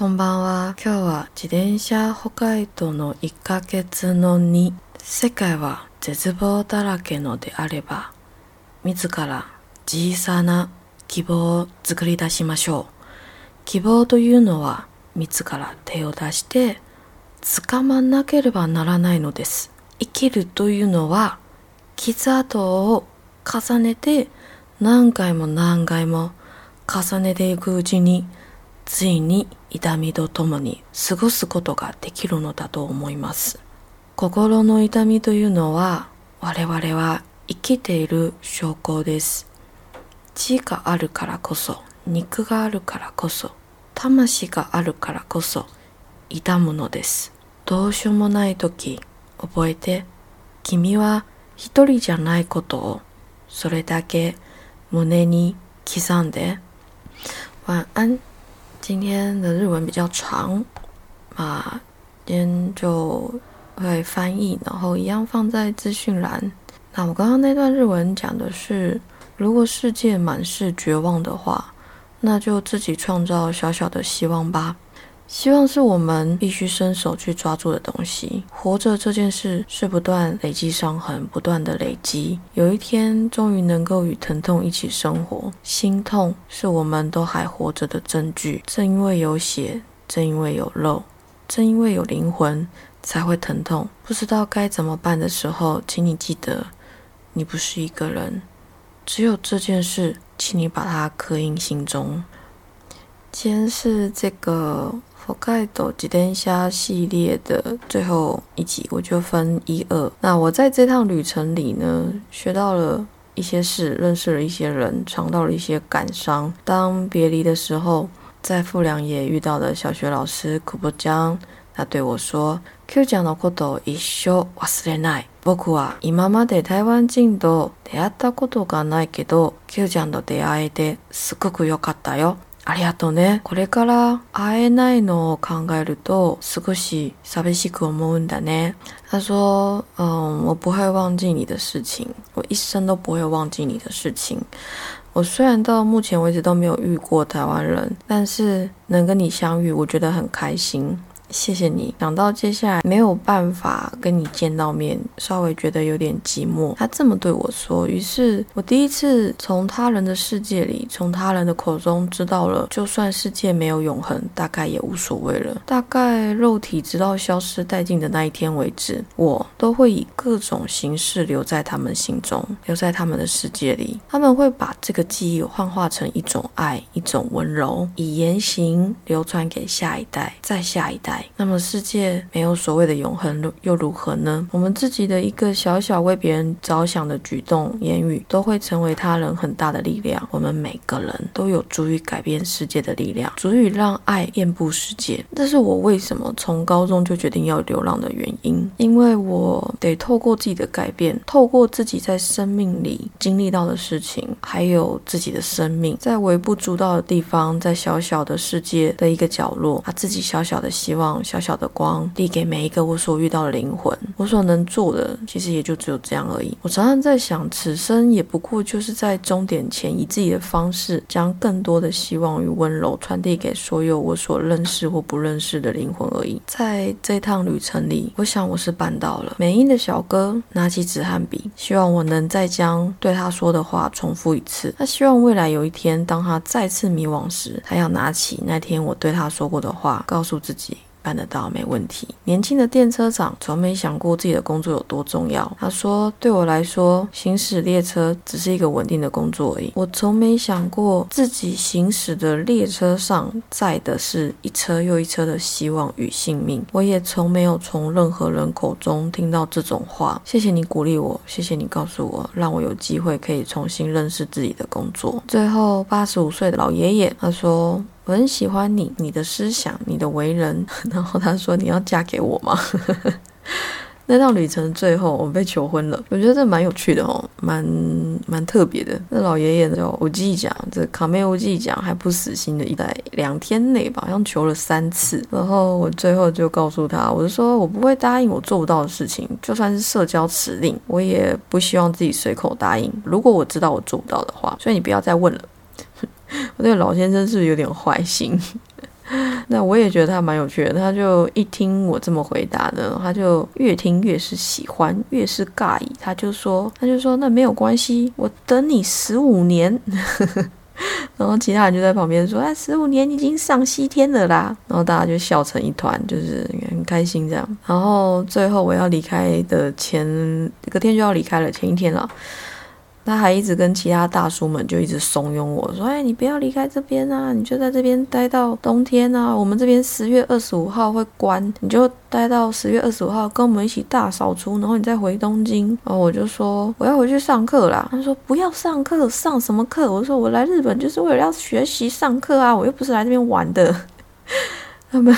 こんばんは。今日は自転車北海道の1ヶ月の2。世界は絶望だらけのであれば、自ら小さな希望を作り出しましょう。希望というのは自ら手を出して掴まなければならないのです。生きるというのは傷跡を重ねて何回も何回も重ねていくうちについに痛みとともに過ごすことができるのだと思います。心の痛みというのは我々は生きている証拠です。血があるからこそ肉があるからこそ魂があるからこそ痛むのです。どうしようもない時覚えて君は一人じゃないことをそれだけ胸に刻んで晚安今天的日文比较长，啊，今天就会翻译，然后一样放在资讯栏。那我刚刚那段日文讲的是，如果世界满是绝望的话，那就自己创造小小的希望吧。希望是我们必须伸手去抓住的东西。活着这件事是不断累积伤痕，不断的累积。有一天，终于能够与疼痛一起生活。心痛是我们都还活着的证据。正因为有血，正因为有肉，正因为有灵魂，才会疼痛。不知道该怎么办的时候，请你记得，你不是一个人。只有这件事，请你把它刻印心中。今天是这个。北海道自転車系列的最后一集，我就分一二。那我在这趟旅程里呢，学到了一些事，认识了一些人，尝到了一些感伤。当别离的时候，在富良野遇到的小学老师古波江，他对我说：“Q ちゃんのこと一生忘れない。僕は今まで台湾人と出会ったことがないけど、Q ちゃんと出会えてすごく良かったよ。” ありがとうね。これから会えないのを考えると少し寂しく思うんだね。他说：“嗯，我不会忘记你的事情，我一生都不会忘记你的事情。我虽然到目前为止都没有遇过台湾人，但是能跟你相遇，我觉得很开心。”谢谢你。想到接下来没有办法跟你见到面，稍微觉得有点寂寞。他这么对我说，于是我第一次从他人的世界里，从他人的口中知道了，就算世界没有永恒，大概也无所谓了。大概肉体直到消失殆尽的那一天为止，我都会以各种形式留在他们心中，留在他们的世界里。他们会把这个记忆幻化成一种爱，一种温柔，以言行流传给下一代，再下一代。那么世界没有所谓的永恒又如何呢？我们自己的一个小小为别人着想的举动、言语，都会成为他人很大的力量。我们每个人都有足以改变世界的力量，足以让爱遍布世界。这是我为什么从高中就决定要流浪的原因，因为我得透过自己的改变，透过自己在生命里经历到的事情，还有自己的生命，在微不足道的地方，在小小的世界的一个角落，把自己小小的希望。小小的光递给每一个我所遇到的灵魂，我所能做的其实也就只有这样而已。我常常在想，此生也不过就是在终点前，以自己的方式，将更多的希望与温柔传递给所有我所认识或不认识的灵魂而已。在这趟旅程里，我想我是办到了。美英的小哥拿起纸和笔，希望我能再将对他说的话重复一次。他希望未来有一天，当他再次迷惘时，他要拿起那天我对他说过的话，告诉自己。办得到没问题。年轻的电车长从没想过自己的工作有多重要。他说：“对我来说，行驶列车只是一个稳定的工作而已。我从没想过自己行驶的列车上载的是一车又一车的希望与性命。我也从没有从任何人口中听到这种话。谢谢你鼓励我，谢谢你告诉我，让我有机会可以重新认识自己的工作。”最后，八十五岁的老爷爷他说。我很喜欢你，你的思想，你的为人。然后他说：“你要嫁给我吗？” 那趟旅程最后，我被求婚了。我觉得这蛮有趣的哦，蛮蛮特别的。那老爷爷叫我记讲，这卡梅欧记讲还不死心的，一在两天内吧，好像求了三次。然后我最后就告诉他，我就说我不会答应我做不到的事情，就算是社交辞令，我也不希望自己随口答应。如果我知道我做不到的话，所以你不要再问了。那个老先生是不是有点坏心？那我也觉得他蛮有趣的，他就一听我这么回答呢，他就越听越是喜欢，越是尬意。他就说，他就说那没有关系，我等你十五年。然后其他人就在旁边说：“哎，十五年已经上西天了啦！”然后大家就笑成一团，就是很开心这样。然后最后我要离开的前隔天就要离开了，前一天了。他还一直跟其他大叔们就一直怂恿我说：“哎，你不要离开这边啊，你就在这边待到冬天啊。我们这边十月二十五号会关，你就待到十月二十五号，跟我们一起大扫除，然后你再回东京。”然后我就说：“我要回去上课啦。”他说：“不要上课，上什么课？”我说：“我来日本就是为了要学习上课啊，我又不是来这边玩的。” 他们。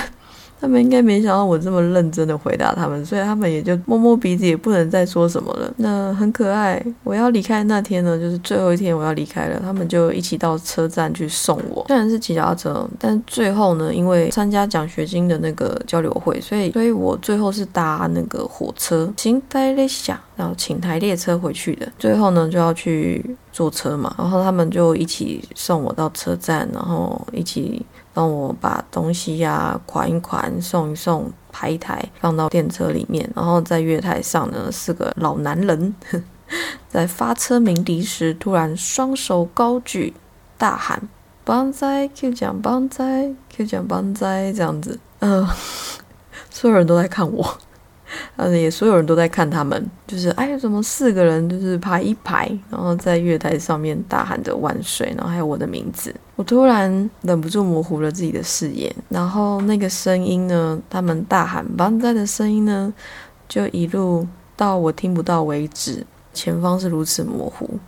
他们应该没想到我这么认真的回答他们，所以他们也就摸摸鼻子，也不能再说什么了。那很可爱。我要离开那天呢，就是最后一天我要离开了，他们就一起到车站去送我。虽然是骑脚踏车，但最后呢，因为参加奖学金的那个交流会，所以所以我最后是搭那个火车，行台列下，然后请台列车回去的。最后呢，就要去坐车嘛，然后他们就一起送我到车站，然后一起。帮我把东西呀款一款，送一送，排一排，放到电车里面。然后在月台上呢，四个老男人 在发车鸣笛时，突然双手高举，大喊“帮灾 Q 奖帮灾 Q 奖帮灾”这样子。呃，所有人都在看我。呃，也所有人都在看他们，就是哎，怎么四个人就是排一排，然后在月台上面大喊着万岁，然后还有我的名字，我突然忍不住模糊了自己的视野，然后那个声音呢，他们大喊万岁的声音呢，就一路到我听不到为止，前方是如此模糊，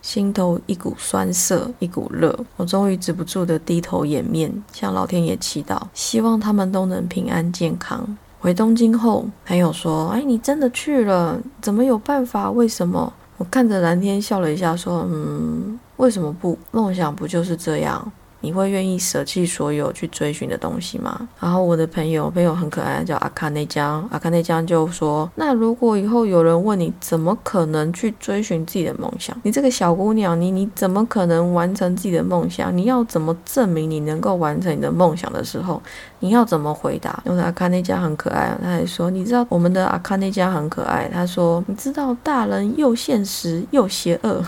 心头一股酸涩，一股热，我终于止不住的低头掩面，向老天爷祈祷，希望他们都能平安健康。回东京后，朋友说：“哎，你真的去了？怎么有办法？为什么？”我看着蓝天笑了一下，说：“嗯，为什么不？梦想不就是这样？”你会愿意舍弃所有去追寻的东西吗？然后我的朋友，朋友很可爱，叫阿卡内江。阿卡内江就说：“那如果以后有人问你，怎么可能去追寻自己的梦想？你这个小姑娘，你你怎么可能完成自己的梦想？你要怎么证明你能够完成你的梦想的时候，你要怎么回答？”因为阿卡内江很可爱，他还说：“你知道我们的阿卡内江很可爱。”他说：“你知道大人又现实又邪恶，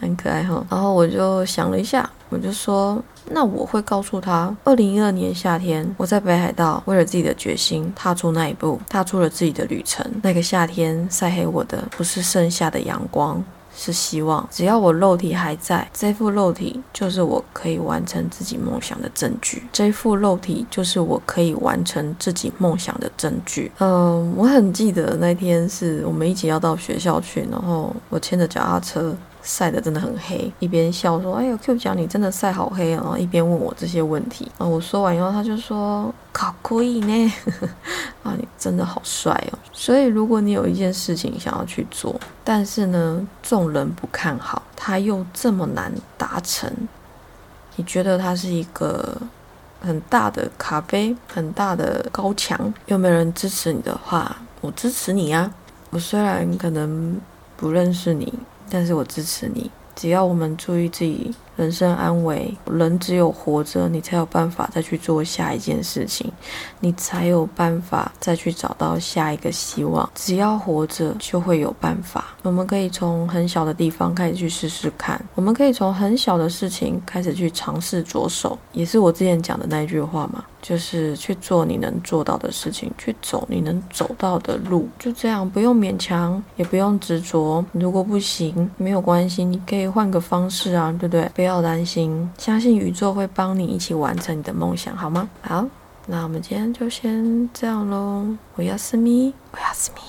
很可爱哈。”然后我就想了一下，我就说。那我会告诉他，二零一二年夏天，我在北海道为了自己的决心踏出那一步，踏出了自己的旅程。那个夏天晒黑我的不是盛夏的阳光，是希望。只要我肉体还在，这副肉体就是我可以完成自己梦想的证据。这副肉体就是我可以完成自己梦想的证据。嗯，我很记得那天是我们一起要到学校去，然后我牵着脚踏车。晒得真的很黑，一边笑说：“哎呦，Q 讲你真的晒好黑啊！”然后一边问我这些问题。啊，我说完以后，他就说：“好可以呢，啊，你真的好帅哦。”所以，如果你有一件事情想要去做，但是呢，众人不看好，他又这么难达成，你觉得它是一个很大的咖啡，很大的高墙，又没人支持你的话，我支持你啊！我虽然可能不认识你。但是我支持你，只要我们注意自己人生安危，人只有活着，你才有办法再去做下一件事情，你才有办法再去找到下一个希望。只要活着，就会有办法。我们可以从很小的地方开始去试试看，我们可以从很小的事情开始去尝试着手，也是我之前讲的那句话嘛。就是去做你能做到的事情，去走你能走到的路，就这样，不用勉强，也不用执着。如果不行，没有关系，你可以换个方式啊，对不对？不不要担心，相信宇宙会帮你一起完成你的梦想，好吗？好，那我们今天就先这样喽。我要思密，我要思密。